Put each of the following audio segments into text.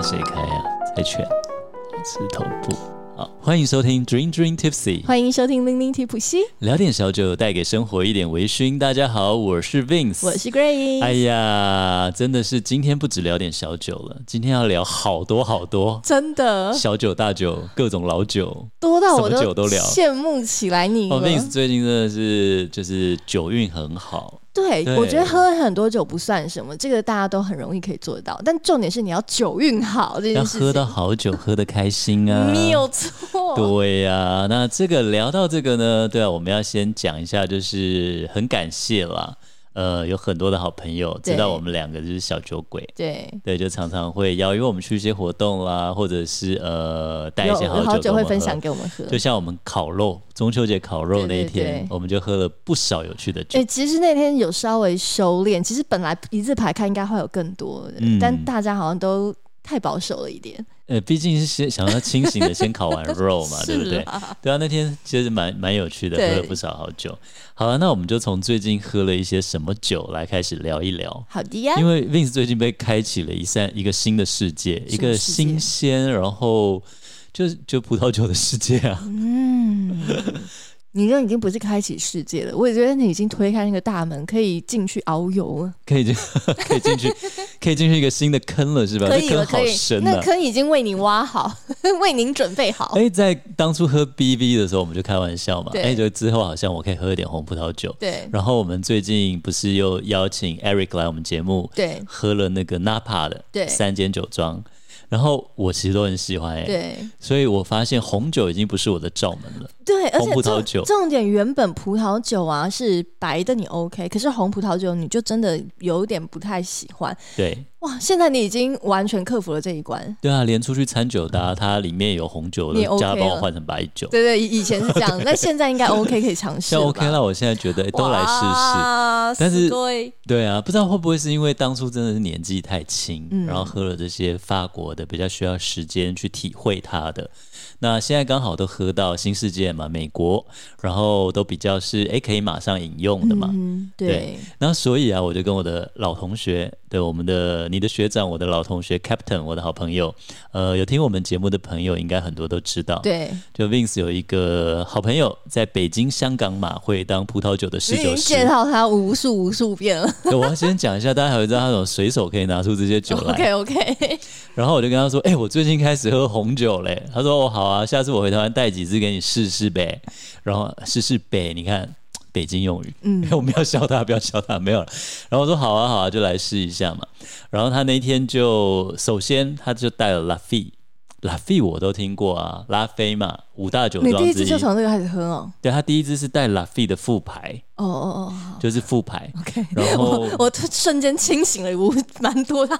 那谁开呀？猜拳，吃头部。好，欢迎收听 Dream Dream Tipsy，欢迎收听零零提普西，聊点小酒，带给生活一点微醺。大家好，我是 Vince，我是 Grace。哎呀，真的是今天不止聊点小酒了，今天要聊好多好多，真的小酒大酒，各种老酒，多到我酒都聊，羡慕起来你。哦，Vince 最近真的是就是酒运很好。对，对，我觉得喝很多酒不算什么，这个大家都很容易可以做得到。但重点是你要酒运好，这件事情。要喝到好酒，喝得开心啊！没有错。对呀、啊，那这个聊到这个呢，对啊，我们要先讲一下，就是很感谢啦。呃，有很多的好朋友知道我们两个就是小酒鬼，对对，就常常会邀约我们去一些活动啦，或者是呃带一些好酒，好酒会分享给我们喝。就像我们烤肉，中秋节烤肉那一天，对对对，我们就喝了不少有趣的酒。哎，其实那天有稍微收敛，其实本来一字排开应该会有更多的，嗯，但大家好像都。太保守了一点，呃，毕竟是先想要清醒的，先烤完肉嘛，对不对？对啊，那天其实蛮蛮有趣的，喝了不少好酒。好了，那我们就从最近喝了一些什么酒来开始聊一聊。好的呀，因为 Vince 最近被开启了一扇一个新的世界，一个新鲜，然后就就葡萄酒的世界啊。嗯。你这已经不是开启世界了，我也觉得你已经推开那个大门，可以进去遨游了，可以进，可以进去，可以进去一个新的坑了，是吧？可以了，可以。那坑已经为你挖好，为您准备好。哎，在当初喝 BV 的时候，我们就开玩笑嘛。哎，就之后好像我可以喝一点红葡萄酒。对。然后我们最近不是又邀请 Eric 来我们节目，对，喝了那个 Napa 的，三间酒庄。然后我其实都很喜欢哎，对，所以我发现红酒已经不是我的罩门了。对，而且红葡萄酒重点原本葡萄酒啊是白的你 OK，可是红葡萄酒你就真的有点不太喜欢。对，哇，现在你已经完全克服了这一关。对啊，连出去餐酒搭，它里面有红酒的，加帮我换成白酒。对对，以前是这样，那现在应该 OK 可以尝试。像 OK 那我现在觉得都来试试。但是对啊，不知道会不会是因为当初真的是年纪太轻，嗯、然后喝了这些法国的比较需要时间去体会它的。那现在刚好都喝到新世界嘛，美国，然后都比较是哎可以马上饮用的嘛，嗯、对。对，那所以啊，我就跟我的老同学，对我们的你的学长，我的老同学 Captain，我的好朋友，呃，有听我们节目的朋友应该很多都知道，对，就 Vince 有一个好朋友在北京香港马会当葡萄酒的侍酒师，介绍他无数无数遍了。对，我要先讲一下，大家还会知道他怎么随手可以拿出这些酒来。OK OK。然后我就跟他说，哎、欸，我最近开始喝红酒嘞。他说，哦，好啊，下次我回台湾带几支给你试试呗。然后试试呗，你看北京用语，嗯，我们要笑他，不要笑他，没有了。然后我说，好啊，好啊，就来试一下嘛。然后他那天就首先他就带了拉菲，拉菲我都听过啊，拉菲嘛，五大酒庄之一。你第一次就从这个开始喝哦？对，他第一支是带拉菲的副牌。哦哦哦，就是副牌，OK，然后我，我瞬间清醒了，我蛮多的，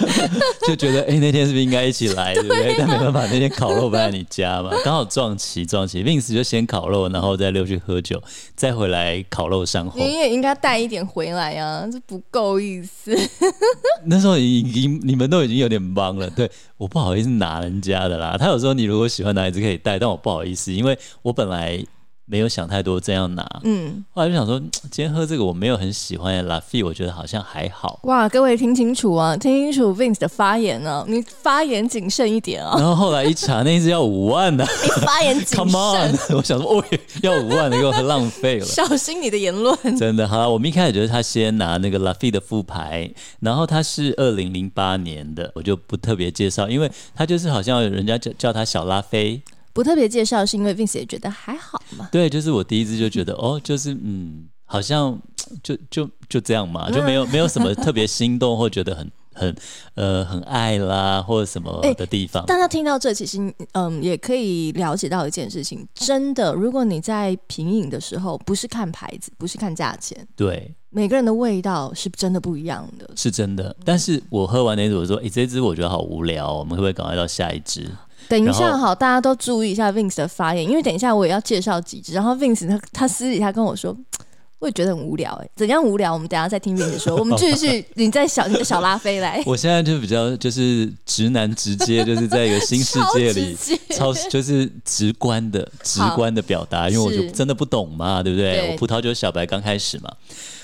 就觉得哎、欸，那天是不是应该一起来，对不对？但没办法，那天烤肉不在你家嘛，刚好撞齐撞齐，Vince 就先烤肉，然后再溜去喝酒，再回来烤肉上后。你也应该带一点回来啊，这不够意思。那时候已经你们都已经有点忙了，对，我不好意思拿人家的啦。他有时候你如果喜欢哪一支可以带，但我不好意思，因为我本来。没有想太多这样拿，嗯，后来就想说，今天喝这个我没有很喜欢的拉菲，我觉得好像还好。哇，各位听清楚啊，听清楚 Vince 的发言呢、啊，你发言谨慎一点啊。然后后来一查，那一支要五万呢、啊，你发言谨 慎。Come on，我想说，哦，要五万，你给我喝浪费了。小心你的言论。真的，好了，我们一开始觉得他先拿那个拉菲的副牌，然后他是二零零八年的，我就不特别介绍，因为他就是好像人家叫叫他小拉菲。不特别介绍，是因为 Vince 也觉得还好嘛。对，就是我第一次就觉得，哦，就是嗯，好像就就就这样嘛，就没有没有什么 特别心动或觉得很很呃很爱啦或者什么的地方。大家听到这，其实嗯也可以了解到一件事情，真的，如果你在品饮的时候，不是看牌子，不是看价钱，对，每个人的味道是真的不一样的，是真的。但是我喝完那支，我说，哎，这支我觉得好无聊，我们会不会赶快到下一支？等一下，好，大家都注意一下 Vince 的发言，因为等一下我也要介绍几支。然后 Vince 他他私底下跟我说，我也觉得很无聊哎、欸，怎样无聊？我们等一下再听 Vince 说。我们继续，你再小你的小拉菲来。我现在就比较就是直男直接，就是在一个新世界里，超，超就是直观的直观的表达，因为我就真的不懂嘛，对不对？对我葡萄酒小白刚开始嘛，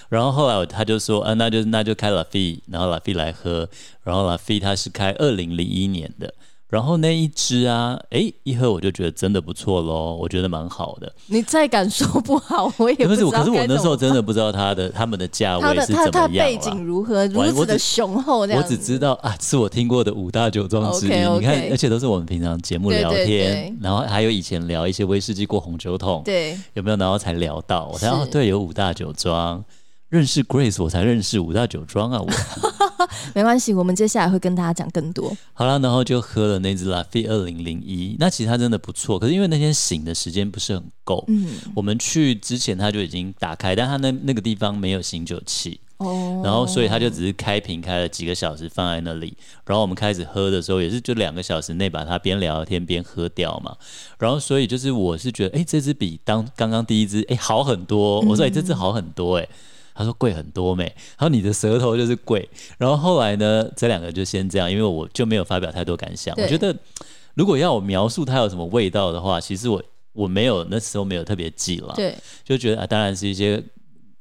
然后后来他就说，啊，那就那就开 Lafite，然后 Lafite 来喝，然后 Lafite 他是开二零零一年的。然后那一支啊，哎，一喝我就觉得真的不错喽，我觉得蛮好的。你再敢说不好，我也不知道。可是我那时候真的不知道它的他们的价位是怎么样。它背景如何，如此的雄厚。我只知道啊，是我听过的五大酒庄之一。Okay, okay. 你看，而且都是我们平常节目聊天，对对对，然后还有以前聊一些威士忌过红酒桶，对，有没有？然后才聊到，我才哦，对，有五大酒庄。认识 Grace，我才认识五大酒庄啊！我 没关系，我们接下来会跟大家讲更多。好了，然后就喝了那支 Lafite 二零零一，那其实它真的不错。可是因为那天醒的时间不是很够，嗯，我们去之前它就已经打开，但它那那个地方没有醒酒器哦，然后所以它就只是开瓶开了几个小时放在那里，然后我们开始喝的时候也是就两个小时内把它边聊天边喝掉嘛。然后所以就是我是觉得，哎，这支比当刚刚第一支哎好很多。我说哎，这支好很多哎。他说贵很多没，然后你的舌头就是贵，然后后来呢，这两个就先这样，因为我就没有发表太多感想。我觉得如果要我描述它有什么味道的话，其实我我没有那时候没有特别记了，对，就觉得啊，当然是一些。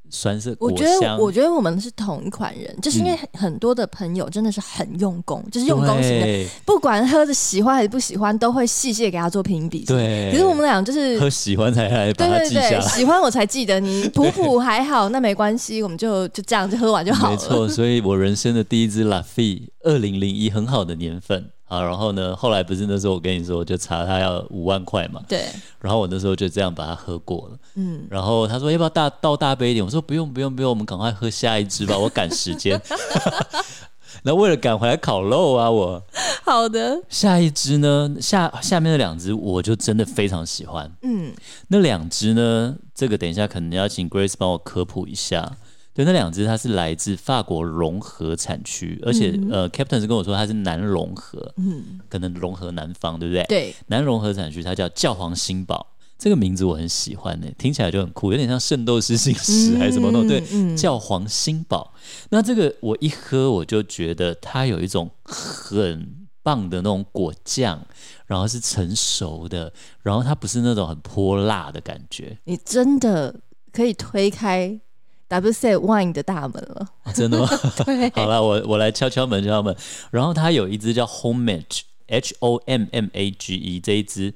酸涩，我觉得，我觉得我们是同一款人，就是因为很多的朋友真的是很用功，嗯、就是用功型的，不管喝的喜欢还是不喜欢，都会细细的给他做评比。对，可是我们俩就是喝喜欢才来把它记下来，对对对，喜欢我才记得你，普普还好，那没关系，我们就就这样就喝完就好了。没错，所以我人生的第一支 Lafite 二零零一，很好的年份。好，然后呢，后来不是那时候我跟你说，就查他要五万块嘛。对。然后我那时候就这样把它喝过了。嗯。然后他说要不要大倒大杯一点？我说不用不用不用，我们赶快喝下一支吧，我赶时间。那为了赶回来烤肉啊，我。好的。下一支呢？下下面的两支我就真的非常喜欢。嗯。那两支呢？这个等一下可能要请 Grace 帮我科普一下。对，那两支它是来自法国融合产区，而且、嗯、呃，Captain 是跟我说它是南融合，嗯，可能融合南方，对不对？对，南融合产区它叫教皇新堡，这个名字我很喜欢呢，听起来就很酷，有点像圣斗士星矢还是什么东西。对，嗯、教皇新堡。那这个我一喝我就觉得它有一种很棒的那种果酱，然后是成熟的，然后它不是那种很泼辣的感觉。你真的可以推开。WSET Wine 的大门了，哦、真的吗？对，好了，我我来敲敲门，敲敲门。然后它有一只叫 Hommage，H O M M A G E，这一只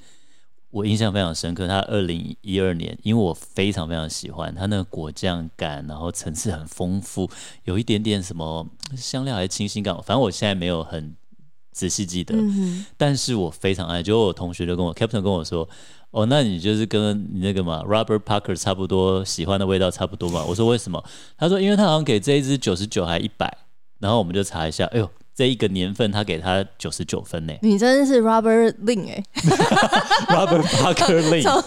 我印象非常深刻。它二零一二年，因为我非常非常喜欢它那个果酱感，然后层次很丰富，有一点点什么香料还是清新感，反正我现在没有很仔细记得，嗯、但是我非常爱。就我同学就跟我 Captain 跟我说。哦，那你就是跟你那个嘛，Robert Parker 差不多，喜欢的味道差不多嘛？我说为什么？他说因为他好像给这一支九十九还一百，然后我们就查一下，哎呦，这一个年份他给他九十九分呢。你真的是 Robert Lin 哎，Robert Parker Lin，从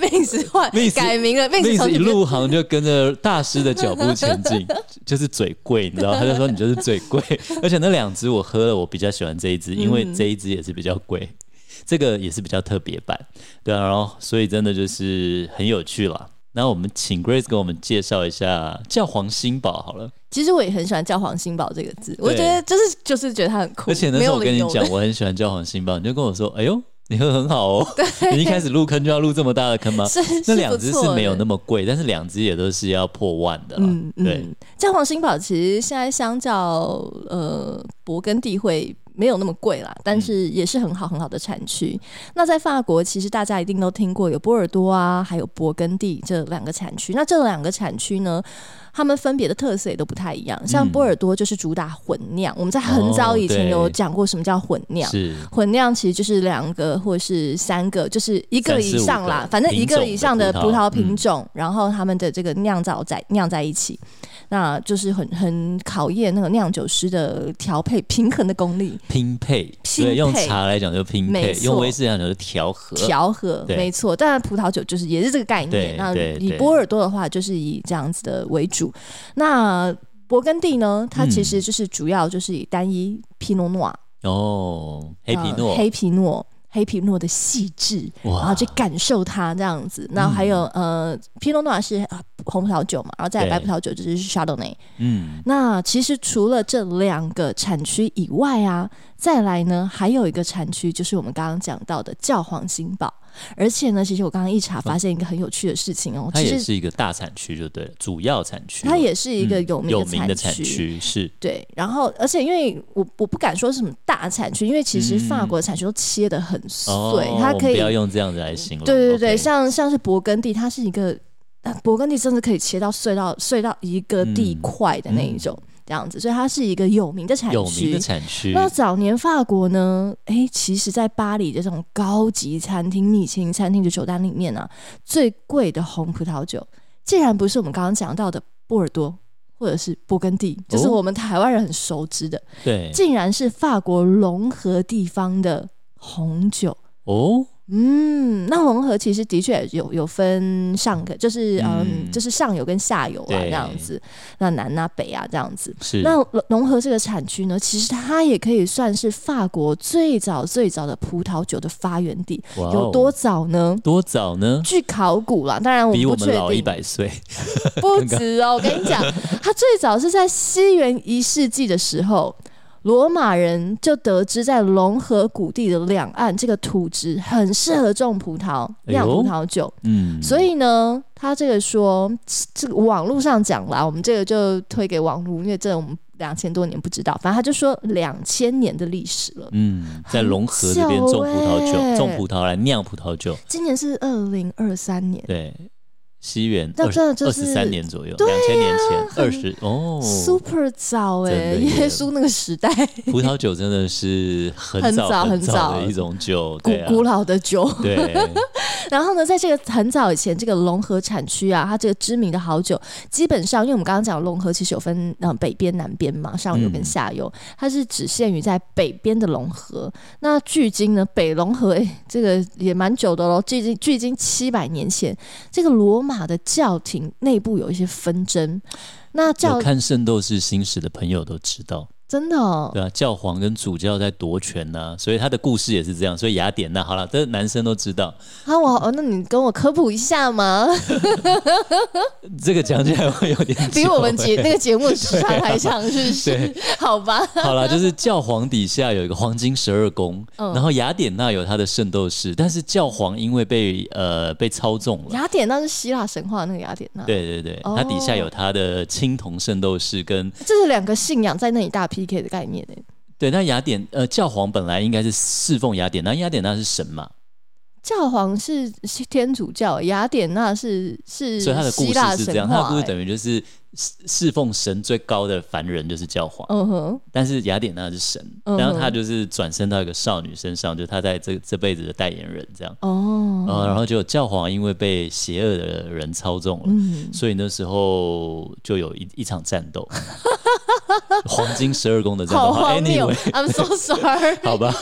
Vince 换改名了，Vince 一入行就跟着大师的脚步前进，就是嘴贵，你知道？他就说你就是嘴贵，而且那两支我喝了，我比较喜欢这一支，因为这一支也是比较贵。这个也是比较特别版，对啊，然后所以真的就是很有趣了。那我们请 Grace 给我们介绍一下教皇新堡好了。其实我也很喜欢教皇新堡这个字，我觉得就是就是觉得它很酷。而且那时候我跟你讲，我很喜欢教皇新堡，你就跟我说，哎呦，你喝很好哦。对你一开始入坑就要入这么大的坑吗？是，那两只是没有那么贵，但是两只也都是要破万的。嗯，对，教皇新堡其实现在相较呃勃艮第会。没有那么贵啦，但是也是很好很好的产区。嗯、那在法国，其实大家一定都听过有波尔多啊，还有勃艮第这两个产区。那这两个产区呢，他们分别的特色也都不太一样。像波尔多就是主打混酿，嗯、我们在很早以前有讲过什么叫混酿。是混酿其实就是两个或是三个，就是一个以上啦，反正一个以上的葡萄品种，嗯、然后他们的这个酿造在酿在一起。那就是很很考验那个酿酒师的调配平衡的功力，拼配，拼用茶来讲就拼配，错用威士忌来讲就调和，调和，没错。当然葡萄酒就是也是这个概念。那以波尔多的话，就是以这样子的为主。那勃艮第呢，它其实就是主要就是以单一皮诺诺哦，黑皮诺，黑皮诺。黑皮诺的细致，然后去感受它这样子。然后还有、嗯、呃，皮诺诺是红葡萄酒嘛，然后再来白葡萄酒就是 shadow 嗯，那其实除了这两个产区以外啊，再来呢还有一个产区就是我们刚刚讲到的教皇新堡。而且呢，其实我刚刚一查，发现一个很有趣的事情哦，它也是一个大产区，就对了，主要产区，它也是一个有名的产区，嗯、有名的产区是。对，然后而且因为我我不敢说是什么大产区，因为其实法国的产区都切的很碎，嗯、它可以不要用这样子来形容。对对对像像是勃艮第，它是一个，勃艮第甚至可以切到碎到碎到一个地块的那一种。嗯嗯这样子，所以它是一个有名的产区。有名的产区。那早年法国呢？哎、欸，其实，在巴黎的这种高级餐厅、米其林餐厅的酒单里面呢、啊，最贵的红葡萄酒，竟然不是我们刚刚讲到的波尔多或者是勃艮第，就是我们台湾人很熟知的，对、哦，竟然是法国融合地方的红酒哦。嗯，那红河其实的确有有分上个，就是嗯，嗯，就是上游跟下游啊这样子，那南啊北啊这样子。是。那红河这个产区呢，其实它也可以算是法国最早最早的葡萄酒的发源地。有多早呢？多早呢？据考古啦，当然我们不确定。比我们老一百岁。不 止哦，我跟你讲，它最早是在西元一世纪的时候。罗马人就得知，在龙河谷地的两岸，这个土质很适合种葡萄、酿葡萄酒。嗯，所以呢，他这个说，这个网络上讲啦，我们这个就推给网络，因为这我们两千多年不知道，反正他就说两千年的历史了。嗯，在龙河这边种葡萄酒，欸、种葡萄来酿葡萄酒。今年是二零二三年。对。西元二二十三年左右，两千、啊、年前二十哦，super 早哎，耶稣那个时代，葡萄酒真的是很早很早的一种酒，古、啊、古老的酒。对，然后呢，在这个很早以前，这个龙河产区啊，它这个知名的好酒，基本上，因为我们刚刚讲龙河其实有分嗯北边、南边嘛，上游跟下游，嗯、它是只限于在北边的龙河。那距今呢，北龙河哎，这个也蛮久的喽，距今距今七百年前，这个罗马。马的教廷内部有一些纷争，那教看《圣斗士星矢》的朋友都知道。真的哦，对啊，教皇跟主教在夺权呐、啊，所以他的故事也是这样。所以雅典娜，好了，这男生都知道。啊，我哦那你跟我科普一下嘛？这个讲起来会有点 比我们节那个节目时长还长，是不是？对，好吧。好了，就是教皇底下有一个黄金十二宫，嗯、然后雅典娜有他的圣斗士，但是教皇因为被呃被操纵了。雅典娜是希腊神话那个雅典娜，对对对，他底下有他的青铜圣斗士跟，这是两个信仰在那里大。P K 的概念呢？对，那雅典呃，教皇本来应该是侍奉雅典，那雅典娜是神嘛？教皇是天主教，雅典娜是是，所以他的故事是这样，他的故事等于就是。侍奉神最高的凡人就是教皇，嗯哼。但是雅典娜是神，然后他就是转生到一个少女身上，就是他在这这辈子的代言人这样。哦，然后就教皇因为被邪恶的人操纵了，所以那时候就有一一场战斗，黄金十二宫的战斗。好荒谬，I'm so sorry。好吧，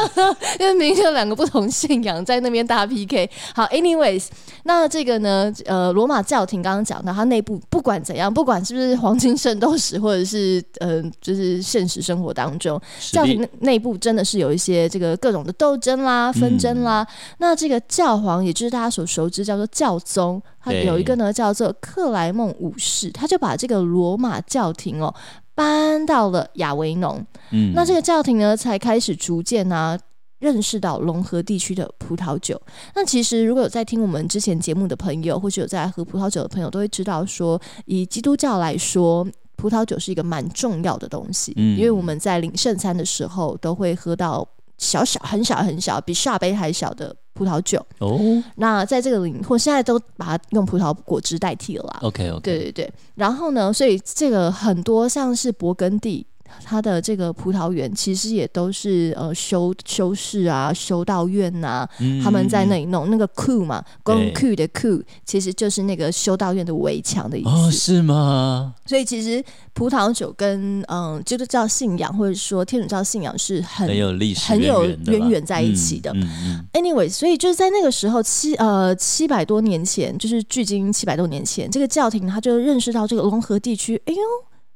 因为明明有两个不同信仰在那边打 PK。好，anyways，那这个呢，呃，罗马教廷刚刚讲到，它内部不管怎样。不管是不是黄金圣斗士，或者是嗯、呃，就是现实生活当中，教廷内部真的是有一些这个各种的斗争啦、纷争啦。嗯、那这个教皇，也就是大家所熟知叫做教宗，他有一个呢叫做克莱孟五世，他就把这个罗马教廷哦搬到了亚维农。嗯，那这个教廷呢才开始逐渐呢、啊。认识到隆河地区的葡萄酒，那其实如果有在听我们之前节目的朋友，或者有在喝葡萄酒的朋友，都会知道说，以基督教来说，葡萄酒是一个蛮重要的东西，嗯，因为我们在领圣餐的时候都会喝到小小很小很小，比下杯还小的葡萄酒哦。那在这个领，或现在都把它用葡萄果汁代替了啦。OK OK，对对对。然后呢，所以这个很多像是勃艮第。它的这个葡萄园其实也都是呃修修士啊、修道院呐、啊，嗯、他们在那里弄那个库嘛，光库的库其实就是那个修道院的围墙的意思。哦，是吗？所以其实葡萄酒跟嗯基督教信仰或者说天主教信仰是很，很有历史很有渊源在一起的。嗯嗯嗯、Anyway，所以就是在那个时候七呃七百多年前，就是距今七百多年前，这个教廷他就认识到这个龙河地区，哎呦。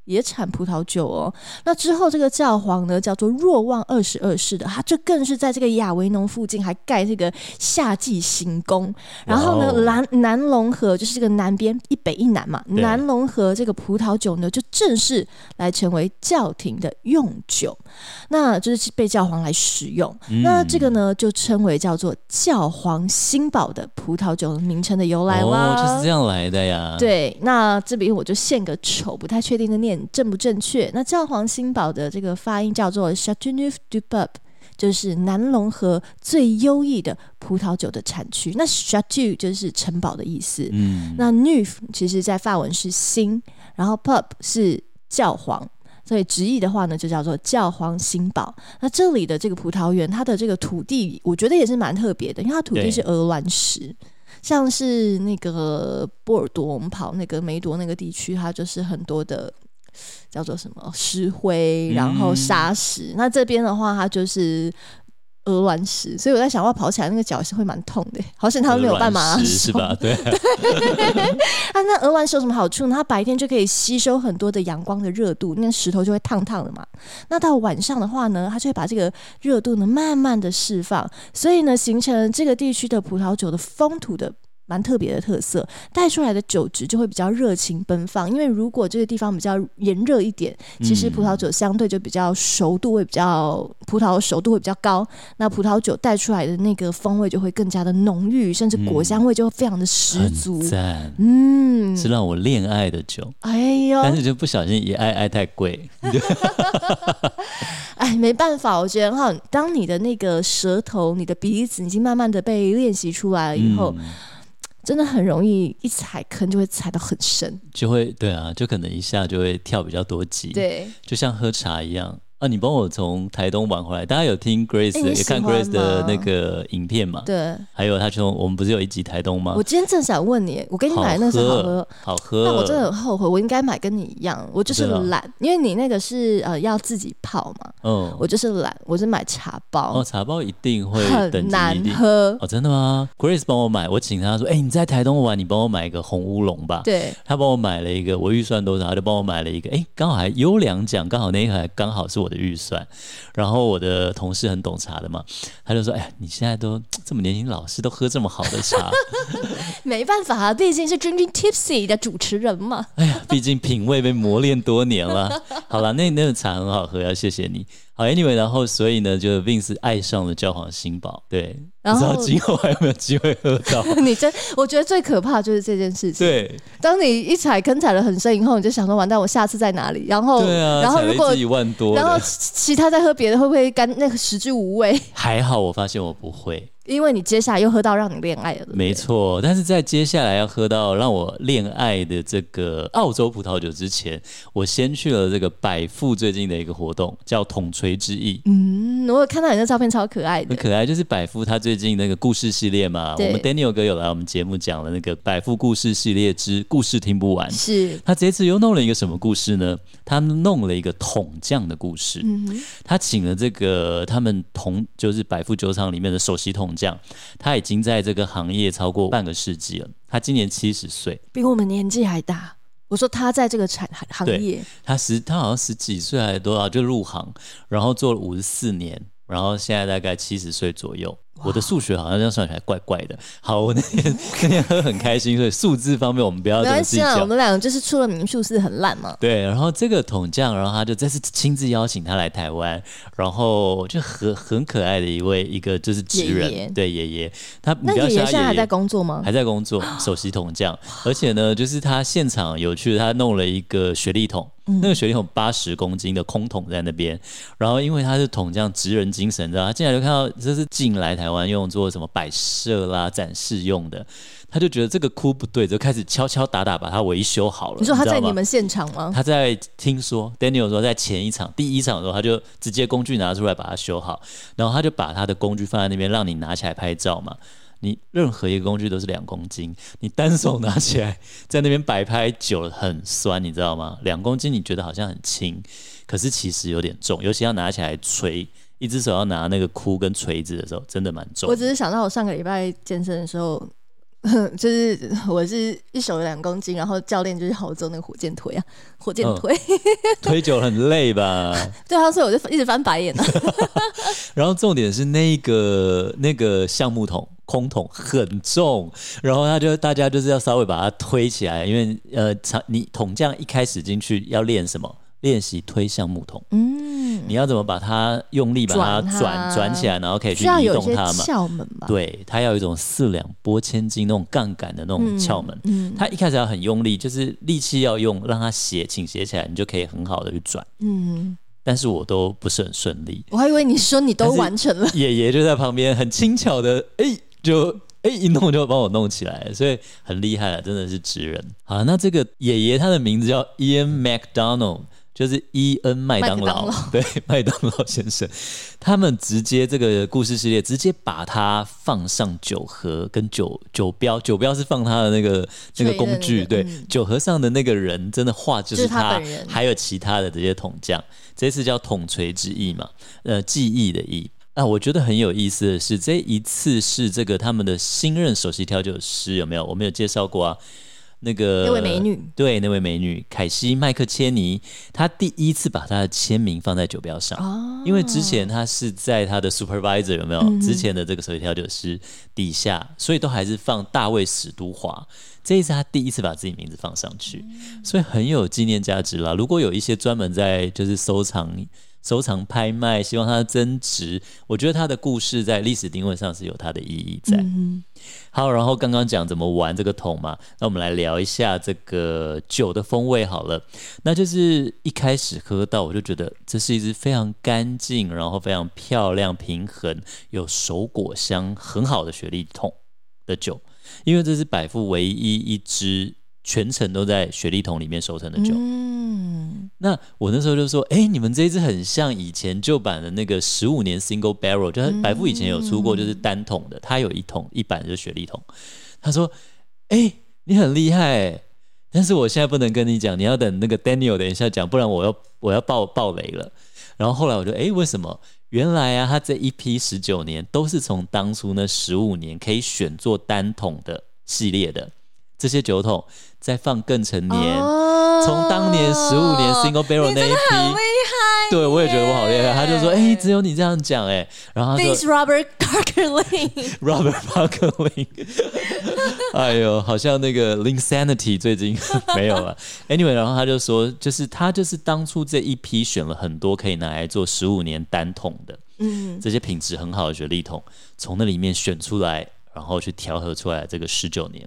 也产葡萄酒哦。那之后这个教皇呢，叫做若望二十二世的，他就更是在这个亚维农附近还盖这个夏季行宫。然后呢，南南龙河就是这个南边一北一南嘛，南龙河这个葡萄酒呢，就正式来成为教廷的用酒，那就是被教皇来使用。嗯、那这个呢，就称为叫做教皇新堡的葡萄酒名称的由来啦。哦，就是这样来的呀。对，那这边我就献个丑，不太确定的念。正不正确？那教皇新堡的这个发音叫做 Châteauneuf-du-Pape，就是南龙河最优异的葡萄酒的产区。那 chateau 就是城堡的意思。嗯，那 Neuf 其实在法文是新，然后 Pape 是教皇，所以直译的话呢，就叫做教皇新堡。那这里的这个葡萄园，它的这个土地，我觉得也是蛮特别的，因为它土地是鹅卵石。像是那个波尔多，我们跑那个梅多那个地区，它就是很多的。叫做什么石灰，然后沙石。嗯、那这边的话，它就是鹅卵石，所以我在想，我跑起来那个脚是会蛮痛的。好险他们没有办法，是吧？对。啊，那鹅卵石有什么好处呢？它白天就可以吸收很多的阳光的热度，那石头就会烫烫的嘛。那到晚上的话呢，它就会把这个热度呢慢慢的释放，所以呢，形成这个地区的葡萄酒的风土的。蛮特别的特色，带出来的酒质就会比较热情奔放。因为如果这个地方比较炎热一点，其实葡萄酒相对就比较熟度会比较，葡萄熟度会比较高，那葡萄酒带出来的那个风味就会更加的浓郁，甚至果香味就会非常的十足。赞，嗯，是让我恋爱的酒。哎呦，但是就不小心一爱爱太贵。哎，没办法，我觉得哈，当你的那个舌头、你的鼻子已经慢慢的被练习出来了以后。嗯真的很容易一踩坑就会踩到很深，就会对啊，就可能一下就会跳比较多级，对，就像喝茶一样。啊，你帮我从台东玩回来，大家有听 Grace、欸、也看 Grace 的那个影片嘛？对，还有他从我们不是有一集台东吗？我今天正想问你，我给你买的那是好喝，好喝。那我真的很后悔，我应该买跟你一样，我就是懒，因为你那个是呃要自己泡嘛。嗯，我就是懒，我是买茶包。哦，茶包一定会很难喝哦，真的吗？Grace 帮我买，我请他说，哎、欸，你在台东玩，你帮我买一个红乌龙吧。对，他帮我买了一个，我预算多少，他就帮我买了一个，哎、欸，刚好还优良奖，刚好那一盒刚好是我的预算。然后我的同事很懂茶的嘛，他就说：“哎呀，你现在都这么年轻，老师都喝这么好的茶，没办法啊，毕竟是 Drinking Tipsy 的主持人嘛。哎呀，毕竟品味被磨练多年了。好了，那那个茶很好喝，要谢谢你。”好，Anyway，然后所以呢，就 Vince 爱上了教皇新堡，对，然后不知道今后还有没有机会喝到？你真，我觉得最可怕就是这件事情。对，当你一踩坑踩了很深以后，你就想说完蛋，我下次在哪里？然后，对啊，然后如果一万多，然后其他再喝别的，会不会干那个食之无味？还好，我发现我不会。因为你接下来又喝到让你恋爱了，没错。但是在接下来要喝到让我恋爱的这个澳洲葡萄酒之前，我先去了这个百富最近的一个活动，叫统锤之翼。嗯，我有看到你的照片，超可爱的。很可爱，就是百富他最近那个故事系列嘛。我们 Daniel 哥有来我们节目讲了那个百富故事系列之故事听不完。是。他这次又弄了一个什么故事呢？他弄了一个桶匠的故事。嗯。他请了这个他们同就是百富酒厂里面的首席桶匠。这样，他已经在这个行业超过半个世纪了。他今年七十岁，比我们年纪还大。我说他在这个产行业，他十他好像十几岁还是多少就入行，然后做了五十四年，然后现在大概七十岁左右。我的数学好像这样算起来怪怪的。好，我那天那天喝很开心，所以数字方面我们不要这么计较。我们两个就是出了名数字很烂嘛。对，然后这个桶匠，然后他就再次亲自邀请他来台湾，然后就很很可爱的一位一个就是职人，爷爷对爷爷。他那爷爷现在还在工作吗？还在工作，首席桶匠。而且呢，就是他现场有趣，他弄了一个雪莉桶。那个雪莉桶八十公斤的空桶在那边，然后因为他是桶匠职人精神，知道他进来就看到这是进来台湾用做什么摆设啦、展示用的，他就觉得这个窟不对，就开始敲敲打打把它维修好了。你说他在你们现场吗？他在听说 Daniel 说在前一场第一场的时候，他就直接工具拿出来把它修好，然后他就把他的工具放在那边让你拿起来拍照嘛。你任何一个工具都是两公斤，你单手拿起来在那边摆拍久了很酸，你知道吗？两公斤你觉得好像很轻，可是其实有点重，尤其要拿起来锤，一只手要拿那个箍跟锤子的时候，真的蛮重。我只是想到我上个礼拜健身的时候，就是我是一手两公斤，然后教练就是好做那个火箭推啊，火箭推，嗯、推久了很累吧？对啊，所以我就一直翻白眼呢。然后重点是那个那个橡木桶空桶很重，然后他就大家就是要稍微把它推起来，因为呃，你桶匠一开始进去要练什么？练习推橡木桶，嗯，你要怎么把它用力把它转转起来，然后可以去移动它嘛？窍门吧，对，它要有一种四两拨千斤那种杠杆的那种窍门，嗯，它一开始要很用力，就是力气要用，让它斜倾斜起来，你就可以很好的去转，嗯，但是我都不是很顺利，我还以为你说你都完成了，爷爷就在旁边很轻巧的，哎、欸，就哎、欸、一弄就把我弄起来，所以很厉害了，真的是职人。好，那这个爷爷他的名字叫 Ian McDonald。就是伊恩麦当劳，对，麦当劳先生，他们直接这个故事系列直接把它放上酒盒跟酒酒标，酒标是放他的那个那个工具，对，酒盒上的那个人真的画就是他，就是他还有其他的这些桶匠，这次叫桶锤之意嘛，呃，记忆的忆。啊，我觉得很有意思的是，这一次是这个他们的新任首席调酒师有没有？我们有介绍过啊。那个那位美女，对，那位美女凯西麦克切尼，她第一次把她的签名放在酒标上，哦，因为之前她是在她的 supervisor 有没有？嗯、之前的这个首席调酒师底下，所以都还是放大卫史都华。这一次她第一次把自己名字放上去，所以很有纪念价值啦。如果有一些专门在就是收藏。收藏拍卖，希望它增值。我觉得它的故事在历史定位上是有它的意义在。嗯、好，然后刚刚讲怎么玩这个桶嘛，那我们来聊一下这个酒的风味好了。那就是一开始喝到，我就觉得这是一支非常干净，然后非常漂亮、平衡、有熟果香很好的雪莉桶的酒，因为这是百富唯一一支。全程都在雪莉桶里面熟成的酒。嗯，那我那时候就说，哎、欸，你们这一支很像以前旧版的那个十五年 Single Barrel，就是白富以前有出过，就是单桶的，它有一桶一版就是雪莉桶。他说，哎、欸，你很厉害，但是我现在不能跟你讲，你要等那个 Daniel 等一下讲，不然我要我要爆爆雷了。然后后来我就，哎、欸，为什么？原来啊，他这一批十九年都是从当初那十五年可以选做单桶的系列的。这些酒桶再放更陈年，从、oh, 当年十五年 Single Barrel 那一批，对我也觉得我好厉害。他就说：“哎、欸，只有你这样讲哎。”然后他说：“Robert Parker-Lane，Robert Parker-Lane。”哎呦，好像那个 Linsanity 最近没有了。Anyway，然后他就说：“就是他就是当初这一批选了很多可以拿来做十五年单桶的，嗯，这些品质很好的雪莉桶，从那里面选出来，然后去调和出来这个十九年。”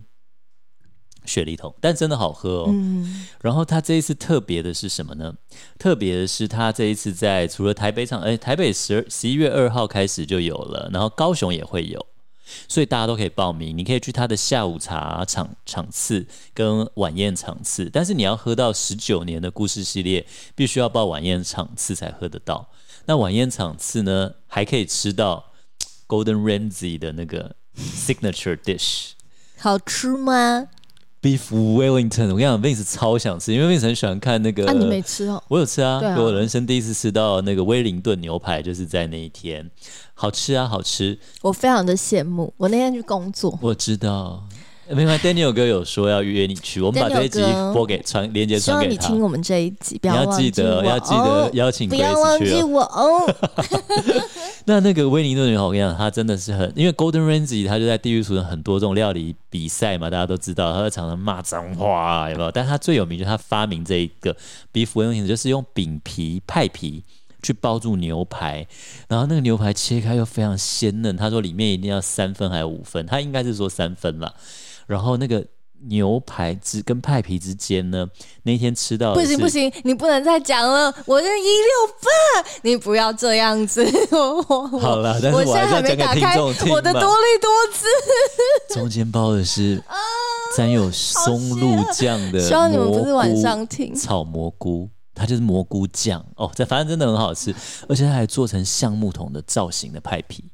雪梨桶，但真的好喝哦。嗯、然后他这一次特别的是什么呢？特别的是他这一次在除了台北场，哎，台北十二十一月二号开始就有了，然后高雄也会有，所以大家都可以报名。你可以去他的下午茶场场次跟晚宴场次，但是你要喝到十九年的故事系列，必须要报晚宴场次才喝得到。那晚宴场次呢，还可以吃到 Golden Ramsay 的那个 signature dish，好吃吗？Beef Wellington，我跟你讲，Vince 超想吃，因为 Vince 很喜欢看那个。啊，你没吃哦？我有吃啊，啊我人生第一次吃到那个威灵顿牛排，就是在那一天，好吃啊，好吃。我非常的羡慕，我那天去工作。我知道。没关系，Daniel 哥有说要约你去，我们把这一集播给传连接传给他。希望你听我们这一集，不要记得要记得邀请 Grace 去。不要忘记我哦。那那个威尼顿女孩，我跟你讲，她真的是很，因为 Golden Ramsay 他就在地狱厨神很多这种料理比赛嘛，大家都知道，他会常常骂脏话，有没有？但他最有名就是他发明这一个 Beef Wellington，就是用饼皮派皮去包住牛排，然后那个牛排切开又非常鲜嫩。他说里面一定要三分还是五分，他应该是说三分了。然后那个牛排之跟派皮之间呢，那天吃到不行不行，你不能再讲了，我是一六八，你不要这样子。好了，但是我还是要讲给听众听。我的多力多滋，中间包的是 沾有松露酱的蘑菇，希望你们不是晚上听炒蘑菇，它就是蘑菇酱哦，这反正真的很好吃，而且它还做成橡木桶的造型的派皮。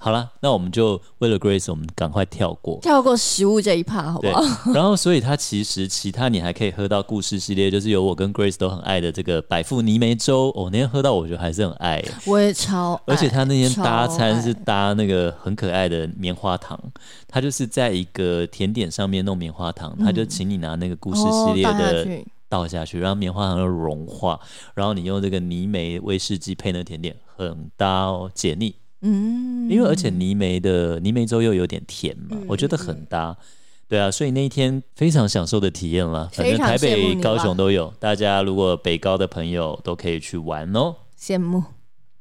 好了，那我们就为了 Grace，我们赶快跳过跳过食物这一趴，好不好？然后，所以它其实其他你还可以喝到故事系列，就是有我跟 Grace 都很爱的这个百富泥煤粥。我、哦、那天喝到，我觉得还是很爱。我也超爱，而且他那天搭餐是搭那个很可爱的棉花糖，他就是在一个甜点上面弄棉花糖，他、嗯、就请你拿那个故事系列的倒下去，然后棉花糖就融化，然后你用这个泥煤威士忌配那甜点，很搭哦，解腻。嗯，因为而且泥煤的泥煤粥又有点甜嘛，嗯、我觉得很搭，对啊，所以那一天非常享受的体验了。反正台北、高雄都有，大家如果北高的朋友都可以去玩哦。羡慕，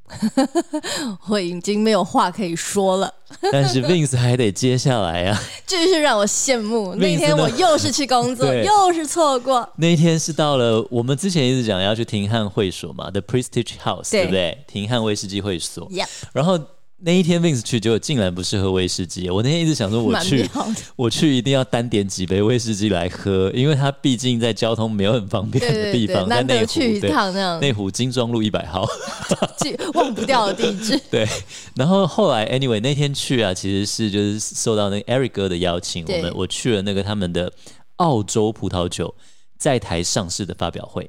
我已经没有话可以说了。但是 Vince 还得接下来啊，真是让我羡慕。那天我又是去工作，又是错过。那一天是到了我们之前一直讲要去廷汉会所嘛，The Prestige House，对，对不对？廷汉威士忌会所。然后。那一天 Vince 去，结果竟然不是喝威士忌。我那天一直想说，我去，我去一定要单点几杯威士忌来喝，因为它毕竟在交通没有很方便的地方，在内湖，去一趟那样。内湖金庄路一百号，忘不掉的地址。对，然后后来 anyway 那天去啊，其实是就是受到那个 Eric 哥的邀请，我们我去了那个他们的澳洲葡萄酒在台上市的发表会。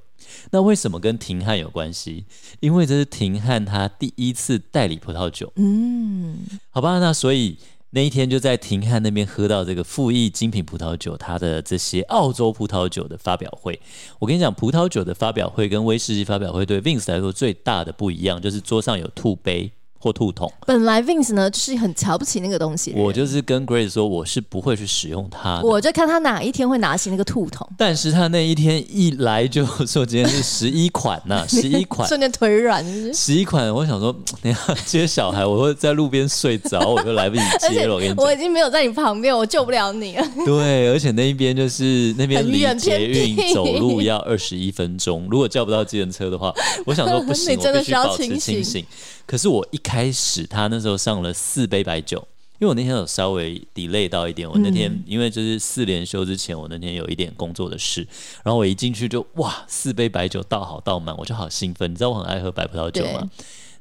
那为什么跟廷汉有关系？因为这是廷汉他第一次代理葡萄酒。嗯，好吧，那所以那一天就在廷汉那边喝到这个富益精品葡萄酒，他的这些澳洲葡萄酒的发表会。我跟你讲，葡萄酒的发表会跟威士忌发表会对 Vince 来说最大的不一样，就是桌上有兔杯。或兔桶，本来 Vince 呢就是很瞧不起那个东西。我就是跟 Grace 说，我是不会去使用它。我就看他哪一天会拿起那个兔桶。但是他那一天一来就 说今天是十一款呐、啊，十一款，瞬间腿软。十一款，我想说，等下接小孩，我会在路边睡着，我就来不及接了。我跟你讲，我已经没有在你旁边，我救不了你了。对，而且那一边就是那边离捷运走路要二十一分钟，如果叫不到计程车的话，我想说 不行，你真的需要清醒。可是我一开始，他那时候上了四杯白酒，因为我那天有稍微 delay 到一点。我那天因为就是四连休之前，我那天有一点工作的事，然后我一进去就哇，四杯白酒倒好倒满，我就好兴奋。你知道我很爱喝白葡萄酒吗？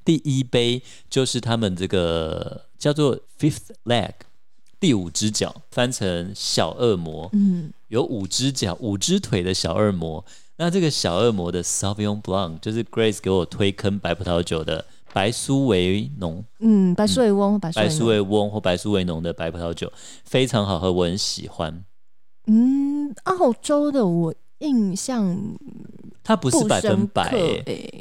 第一杯就是他们这个叫做 Fifth Leg，第五只脚，翻成小恶魔。嗯，有五只脚、五只腿的小恶魔。那这个小恶魔的 Sauvignon Blanc 就是 Grace 给我推坑白葡萄酒的。白苏维浓，嗯，白苏维翁，白苏维翁或白苏维浓的白葡萄酒非常好喝，我很喜欢。嗯，澳洲的我印象，它不是百分百，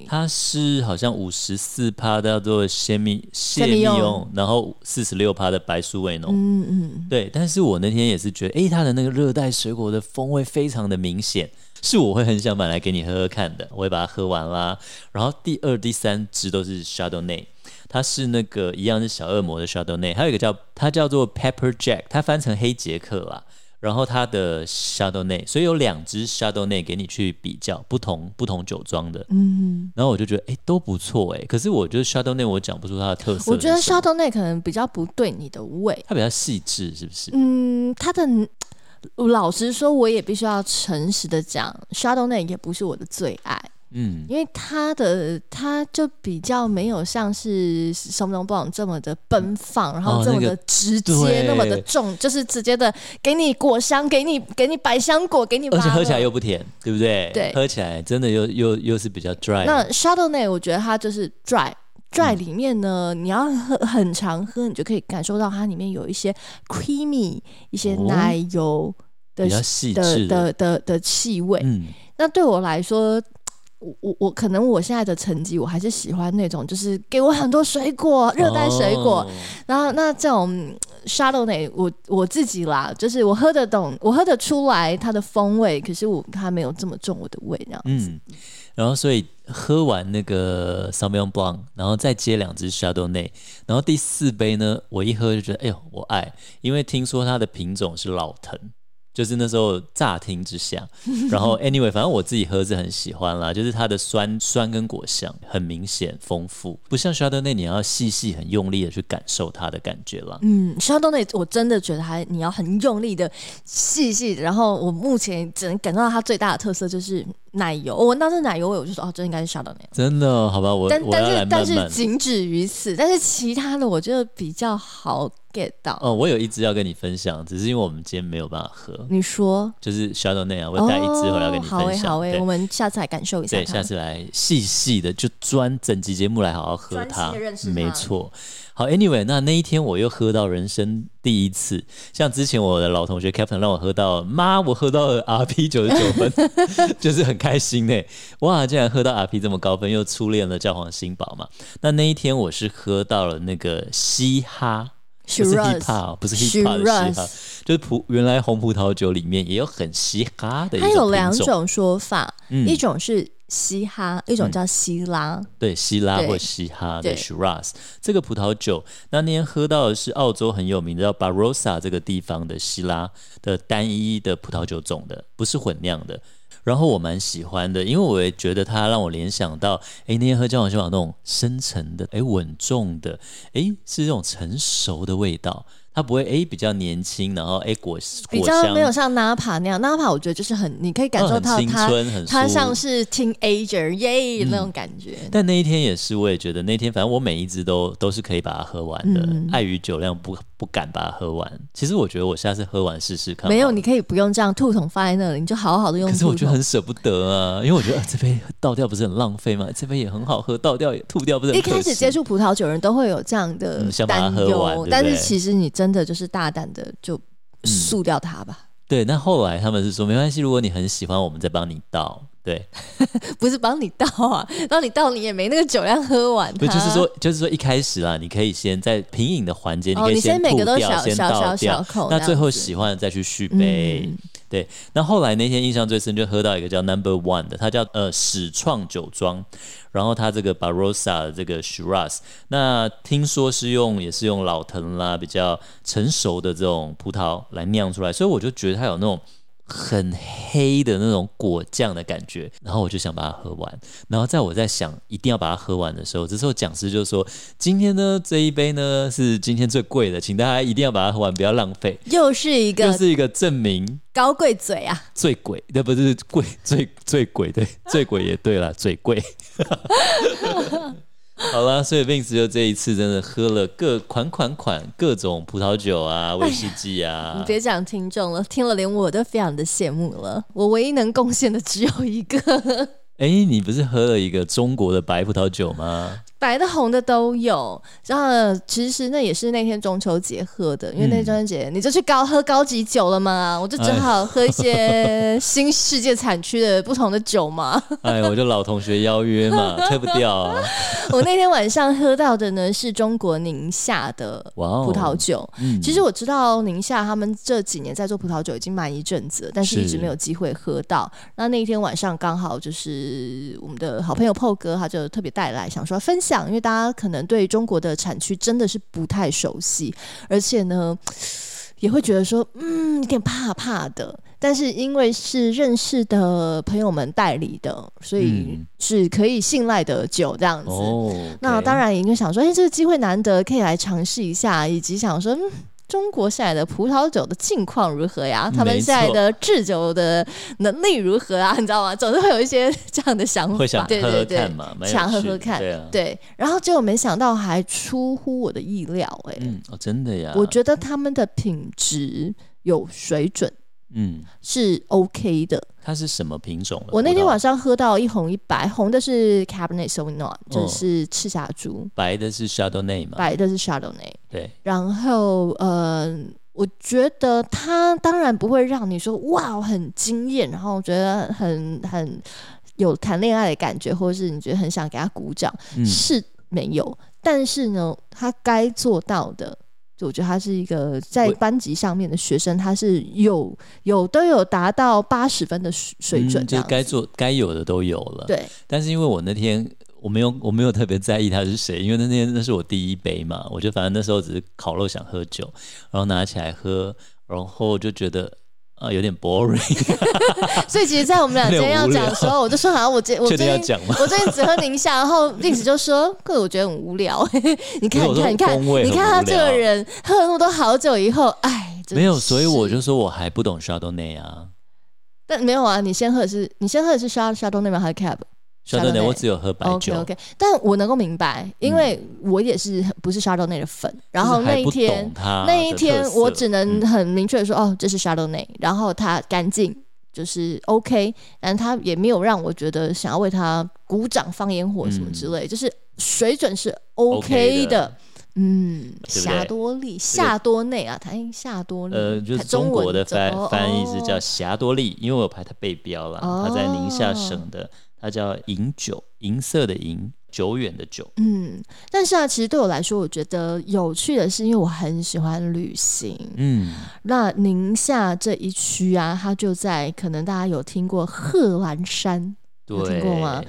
它是好像五十四趴的叫做谢密谢密翁，然后四十六趴的白苏维浓。嗯嗯，对。但是我那天也是觉得，哎，它的那个热带水果的风味非常的明显。是我会很想买来给你喝喝看的，我会把它喝完啦。然后第二、第三支都是 Chardonnay，它是那个一样是小恶魔的 Chardonnay，还有一个叫它叫做 Pepper Jack，它翻成黑杰克啦。然后它的 Chardonnay，所以有两支 Chardonnay 给你去比较，不同不同酒庄的。嗯，然后我就觉得哎都不错哎，可是我觉得 Chardonnay 我讲不出它的特色。我觉得 Chardonnay 可能比较不对你的胃，它比较细致，是不是？嗯，它的。老实说，我也必须要诚实的讲，Chardonnay 也不是我的最爱，嗯，因为它的它就比较没有像是 Sauvignon Blanc 这么的奔放，然后这么的直接，哦那么的重，就是直接的给你果香，给你给你百香果，给你，而且喝起来又不甜，对不对？对，喝起来真的又又又是比较 dry。那 Chardonnay 我觉得它就是 dry。在里面呢，你要喝很常喝，你就可以感受到它里面有一些 creamy，一些奶油的、哦、的的的的气味。嗯，那对我来说，我我我可能我现在的成绩，我还是喜欢那种就是给我很多水果，热带水果。哦、然后那这种 Chardonnay，我我自己啦，就是我喝得懂，我喝得出来它的风味，可是我它没有这么重我的味，这样子。嗯然后，所以喝完那个 Sauvignon Blanc，然后再接两支 Chardonnay，然后第四杯呢，我一喝就觉得，哎呦，我爱，因为听说它的品种是老藤，就是那时候乍听之下，然后 anyway，反正我自己喝是很喜欢啦，就是它的酸酸跟果香很明显丰富，不像 Chardonnay 你要细细很用力的去感受它的感觉啦。嗯，Chardonnay 我真的觉得还你要很用力的细细，然后我目前只能感受到它最大的特色就是奶油，我闻到这奶油味我就说哦，这应该是 Chardonnay。真的？好吧，我但但是慢慢但是仅止于此，但是其他的我觉得比较好。get 到哦，我有一支要跟你分享，只是因为我们今天没有办法喝。你说就是 Chardonnay 啊，我带一支回来要跟你分享。好诶，好诶，我们下次来感受一下。对，下次来细细的就专整集节目来好好喝它。没错。好，Anyway，那那一天我又喝到人生第一次，像之前我的老同学 Captain 让我喝到，妈，我喝到了 RP 九十九分，就是很开心呢。哇，竟然喝到 RP 这么高分，又初恋了教皇新堡嘛。那那一天我是喝到了那个嘻哈。不是 hip hop，不是 hip hop 的嘻哈，就是葡原来红葡萄酒里面也有很嘻哈的一种。它有两种说法，嗯、一种是嘻哈，一种叫希拉。嗯、对，希拉或嘻哈的 Shiraz 这个葡萄酒，那那天喝到的是澳洲很有名的叫 Barossa 这个地方的希拉的单一的葡萄酒种的，不是混酿的。然后我蛮喜欢的，因为我也觉得它让我联想到，哎，那天喝教皇新堡那种深沉的，哎，稳重的，哎，是这种成熟的味道。它不会哎比较年轻，然后哎果比较没有像纳帕那样，纳帕我觉得就是很你可以感受到它它像是 teenager 耶那种感觉。但那一天也是，我也觉得那天反正我每一支都都是可以把它喝完的，碍于酒量不不敢把它喝完。其实我觉得我下次喝完试试看。没有，你可以不用这样吐桶放在那里，你就好好的用。可是我觉得很舍不得啊，因为我觉得这杯倒掉不是很浪费吗？这杯也很好喝，倒掉也吐掉不是很。一开始接触葡萄酒人都会有这样的担忧，但是其实你真的就是大胆。的就输掉它吧、嗯。对，那后来他们是说没关系，如果你很喜欢，我们再帮你倒。对，不是帮你倒啊，帮你倒你也没那个酒量喝完。不就是说，就是说一开始啦，你可以先在品饮的环节，哦、你可以先每个都小小小小口，那最后喜欢的再去续杯。嗯对，那后来那天印象最深，就喝到一个叫 Number One 的，它叫呃始创酒庄，然后它这个 Barossa 的这个 Shiraz，那听说是用也是用老藤啦，比较成熟的这种葡萄来酿出来，所以我就觉得它有那种。很黑的那种果酱的感觉，然后我就想把它喝完。然后在我在想一定要把它喝完的时候，这时候讲师就说：“今天呢，这一杯呢是今天最贵的，请大家一定要把它喝完，不要浪费。”又是一个，又是一个证明高贵嘴啊，最贵，那不是贵最最贵，对，最贵也对了，最贵。好了，所以 Vince 就这一次真的喝了各款款款各种葡萄酒啊，威士忌啊。你别讲听众了，听了连我都非常的羡慕了。我唯一能贡献的只有一个。哎，你不是喝了一个中国的白葡萄酒吗？白的、红的都有，然后其实那也是那天中秋节喝的，因为那天中秋节你就去高喝高级酒了嘛，我就只好喝一些新世界产区的不同的酒嘛。哎，我就老同学邀约嘛，退不掉啊。我那天晚上喝到的呢是中国宁夏的葡萄酒。Wow, 嗯、其实我知道宁夏他们这几年在做葡萄酒已经蛮一阵子了，但是一直没有机会喝到。那那一天晚上刚好就是我们的好朋友 Paul 哥，他就特别带来想说分享。因为大家可能对中国的产区真的是不太熟悉，而且呢，也会觉得说，嗯，有点怕怕的。但是因为是认识的朋友们代理的，所以是可以信赖的酒这样子。那当然，也就想说，哎，这个机会难得，可以来尝试一下，以及想说。嗯中国现在的葡萄酒的境况如何呀？他们现在的制酒的能力如何啊？你知道吗？总是会有一些这样的想法，会想喝喝看嘛，想喝喝看，对啊，对。然后结果没想到还出乎我的意料，哎，嗯，哦，真的呀？我觉得他们的品质有水准。嗯，是 OK 的。它是什么品种？我那天晚上喝到一红一白，红的是 Cabernet Sauvignon，就是赤霞珠；白的是 Chardonnay 嘛？白的是 Chardonnay。对。然后，呃，我觉得他当然不会让你说哇很惊艳，然后觉得很很有谈恋爱的感觉，或者是你觉得很想给他鼓掌，嗯、是没有。但是呢，他该做到的。就我觉得他是一个在班级上面的学生，他是有有都有达到八十分的水准，就该做该有的都有了。对，但是因为我那天我没有我没有特别在意他是谁，因为那天那是我第一杯嘛，我就反正那时候只是烤肉想喝酒，然后拿起来喝，然后就觉得啊，有点 boring。所以其实，在我们俩今天要讲的时候，我就说好像我今我最近我最近只喝宁夏，然后 Vince 就说，可是我觉得很无聊。你看，你看，你看，你看他这个人喝了那么多好酒以后，哎，没有，所以我就说我还不懂 Chardonnay 啊。但没有啊，你先喝的是你先喝的是 Chardonnay 吗？还是 Cab？Chardonnay，我只有喝白酒。OK，OK，但我能够明白，因为我也是不是 Chardonnay 的粉。然后那一天，那一天我只能很明确的说，哦，这是 Chardonnay，然后它干净，就是 OK，但它也没有让我觉得想要为它鼓掌放烟火什么之类，就是水准是 OK 的。嗯，霞多丽，夏多内啊，它夏多丽，呃，就是中国的翻翻译是叫霞多丽，因为我拍它背标了，它在宁夏省的。它叫银酒，银色的银，久远的久。嗯，但是啊，其实对我来说，我觉得有趣的是，因为我很喜欢旅行。嗯，那宁夏这一区啊，它就在可能大家有听过贺兰山，对有听过吗？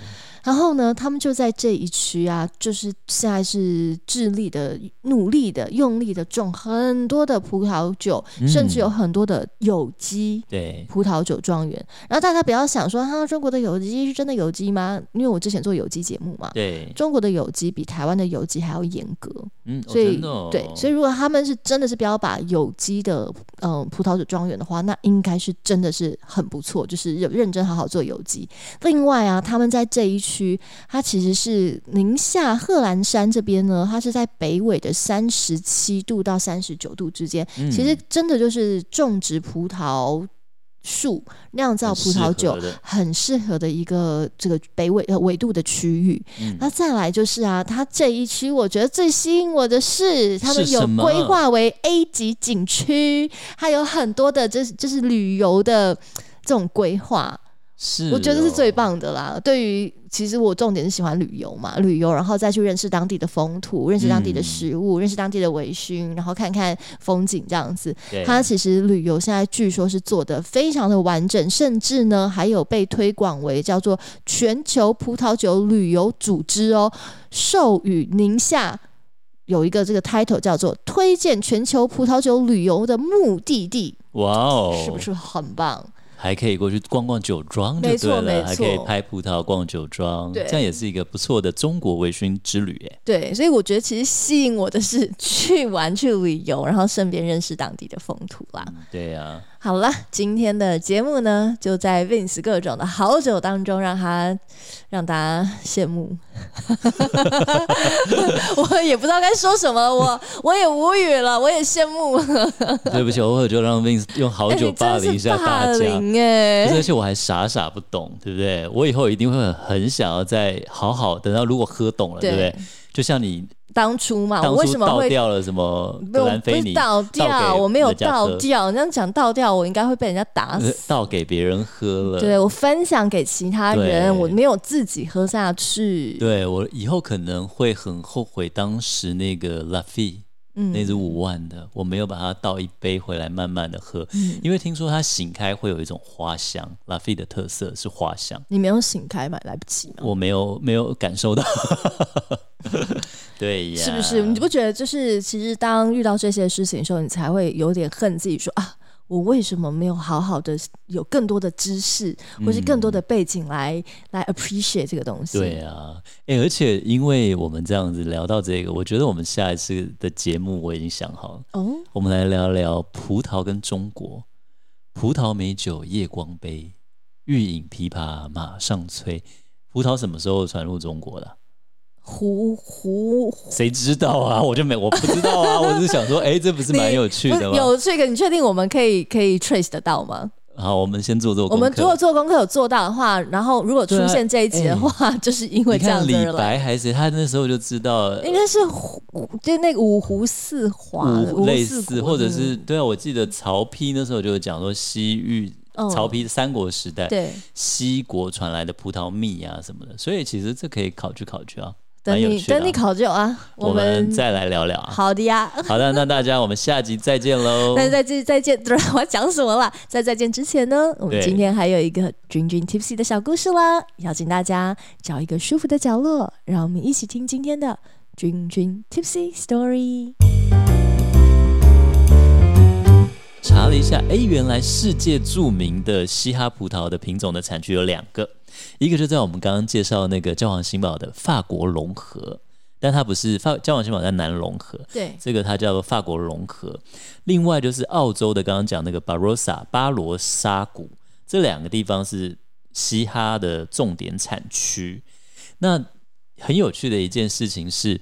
然后呢，他们就在这一区啊，就是现在是致力的、努力的、用力的种很多的葡萄酒，嗯、甚至有很多的有机葡萄酒庄园。然后大家不要想说，哈，中国的有机是真的有机吗？因为我之前做有机节目嘛，对，中国的有机比台湾的有机还要严格。嗯，所以、哦哦、对，所以如果他们是真的是标靶有机的嗯、呃、葡萄酒庄园的话，那应该是真的是很不错，就是认真好好做有机。另外啊，他们在这一区。区，它其实是宁夏贺兰山这边呢，它是在北纬的三十七度到三十九度之间，嗯、其实真的就是种植葡萄树、酿造葡萄酒很适合的一个这个北纬呃纬度的区域。嗯、那再来就是啊，它这一区我觉得最吸引我的是，他们有规划为 A 级景区，还有很多的就是就是旅游的这种规划。是、哦，我觉得是最棒的啦。对于其实我重点是喜欢旅游嘛，旅游然后再去认识当地的风土，认识当地的食物，嗯、认识当地的微醺，然后看看风景这样子。它其实旅游现在据说是做得非常的完整，甚至呢还有被推广为叫做全球葡萄酒旅游组织哦，授予宁夏有一个这个 title 叫做推荐全球葡萄酒旅游的目的地。哇哦，是不是很棒？还可以过去逛逛酒庄，就对了，还可以拍葡萄、逛酒庄，对这样也是一个不错的中国微醺之旅哎。对，所以我觉得其实吸引我的是去玩、去旅游，然后顺便认识当地的风土啦。嗯、对呀、啊。好了，今天的节目呢，就在 Vince 各种的好酒当中，让他让大家羡慕。我也不知道该说什么，我我也无语了，我也羡慕。对不起，偶尔就让 Vince 用好酒霸凌一下大家。哎、欸，而且我还傻傻不懂，对不对？我以后一定会很想要再好好等到如果喝懂了，对，对不对？就像你。当初嘛，我为什么会倒掉了什么格兰菲尼？倒掉，我没有倒掉。你这样讲倒掉，我应该会被人家打死。倒给别人喝了，对，我分享给其他人，我没有自己喝下去。对，我以后可能会很后悔当时那个拉菲。嗯，那支五万的，我没有把它倒一杯回来慢慢的喝，嗯、因为听说它醒开会有一种花香，拉菲的特色是花香。你没有醒开嘛？来不及吗？我没有没有感受到。对呀，是不是？你不觉得就是其实当遇到这些事情的时候，你才会有点恨自己说啊。我为什么没有好好的有更多的知识，或是更多的背景来、嗯、来 appreciate 这个东西？对啊，哎，而且因为我们这样子聊到这个，我觉得我们下一次的节目我已经想好了。哦，我们来聊聊葡萄跟中国。葡萄美酒夜光杯，欲饮琵琶马上催。葡萄什么时候传入中国的？胡胡，谁知道啊？我就没，我不知道啊。我只是想说，哎，这不是蛮有趣的吗？有这个你确定我们可以可以 trace 得到吗？好，我们先做做。我们如果做功课有做到的话，然后如果出现这一集的话，就是因为这样子。李白还是他那时候就知道，应该是就那个五湖四华，类似，或者是对啊。我记得曹丕那时候就讲说，西域曹丕三国时代，对西国传来的葡萄蜜啊什么的，所以其实这可以考据考据啊。等你等你考究啊，我们，再来聊聊。好的呀，好的，那大家我们下集再见喽。那再见再见，我要讲什么了？在再见之前呢，我们今天还有一个 Dream Dream Tipsy 的小故事啦，邀请大家找一个舒服的角落，让我们一起听今天的 Dream Dream Tipsy Story。查了一下，哎，原来世界著名的嘻哈葡萄的品种的产区有两个，一个就在我们刚刚介绍那个教皇新堡的法国隆河，但它不是法教皇新堡在南隆河，对，这个它叫做法国隆河。另外就是澳洲的刚刚讲那个巴罗萨巴罗沙谷，这两个地方是嘻哈的重点产区。那很有趣的一件事情是，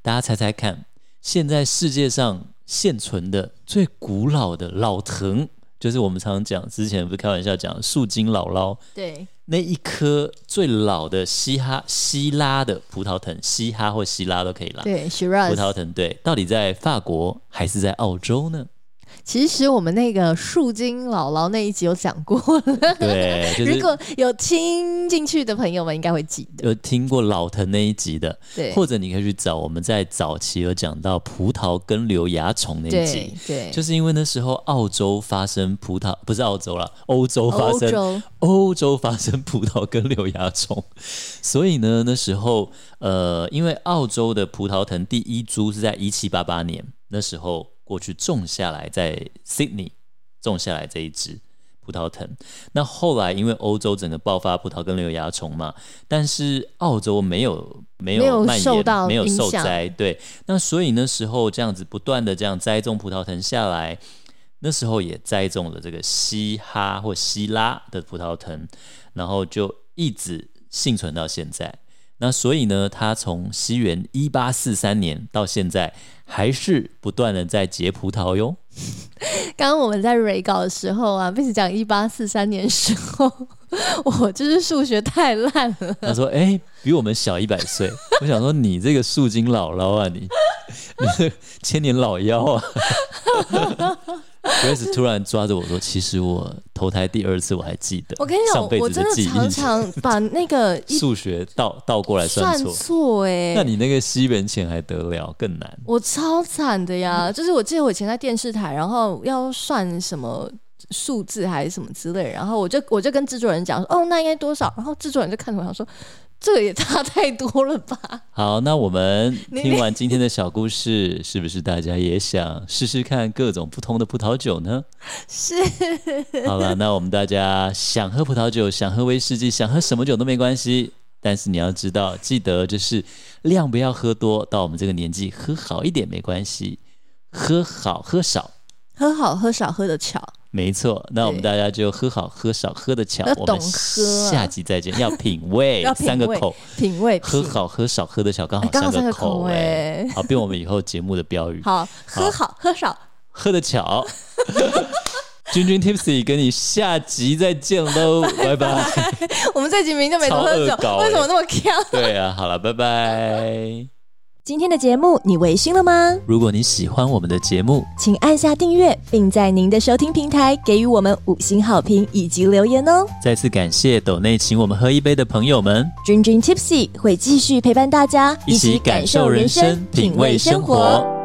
大家猜猜看，现在世界上。现存的最古老的老藤，就是我们常常讲，之前不是开玩笑讲树精姥姥，对，那一棵最老的西哈西拉的葡萄藤，西哈或西拉都可以啦，对葡萄藤，对，到底在法国还是在澳洲呢？其实我们那个树精姥姥那一集有讲过。了，对，就是、如果有听进去的朋友们应该会记得，有听过老藤那一集的，对，或者你可以去找我们在早期有讲到葡萄根瘤蚜虫那一集，对，对。就是因为那时候澳洲发生葡萄，不是澳洲了，欧洲发生欧洲，欧洲发生葡萄根瘤蚜虫，所以呢，那时候呃，因为澳洲的葡萄藤第一株是在一七八八年那时候。过去种下来，在 Sydney 种下来这一支葡萄藤。那后来因为欧洲整个爆发葡萄根瘤蚜虫嘛，但是澳洲没有没有蔓延，没有受到没有受灾。对，那所以那时候这样子不断的这样栽种葡萄藤下来，那时候也栽种了这个西哈或西拉的葡萄藤，然后就一直幸存到现在。那所以呢，他从西元一八四三年到现在，还是不断的在结葡萄哟。刚刚我们在 re 稿的时候啊，并且讲一八四三年时候，我就是数学太烂了。他说：“哎、欸，比我们小一百岁。”我想说：“你这个树精姥姥啊，你你是千年老妖啊。” Grace 突然抓着我说：“其实我投胎第二次，我还记得。我跟你讲，我真的常常把那个数学倒倒过来算错。算错哎，那你那个西元前还得了，更难。我超惨的呀！就是我记得我以前在电视台，然后要算什么数字还是什么之类，然后我就我就跟制作人讲说：哦，那应该多少？然后制作人就看着我想说。”这个也差太多了吧？好，那我们听完今天的小故事，是不是大家也想试试看各种不同的葡萄酒呢？是。好了，那我们大家想喝葡萄酒，想喝威士忌，想喝什么酒都没关系，但是你要知道，记得就是量不要喝多，到我们这个年纪喝好一点没关系，喝好喝少，喝好喝少喝的巧。没错，那我们大家就喝好喝少喝得巧，我们下集再见。要品 味，三个口，品味，喝好喝少喝得巧，刚好三个口味，好，变我们以后节目的标语。好，喝好喝少喝得巧。君君 Tipsy 跟你下集再见喽，拜拜。我们这集名就没多喝酒，为什么那么锵？对啊，好了，拜拜。今天的节目你微醺了吗？如果你喜欢我们的节目，请按下订阅，并在您的收听平台给予我们五星好评以及留言哦。再次感谢斗内请我们喝一杯的朋友们。君君 Tipsy 会继续陪伴大家，一起感受人生，品味生活。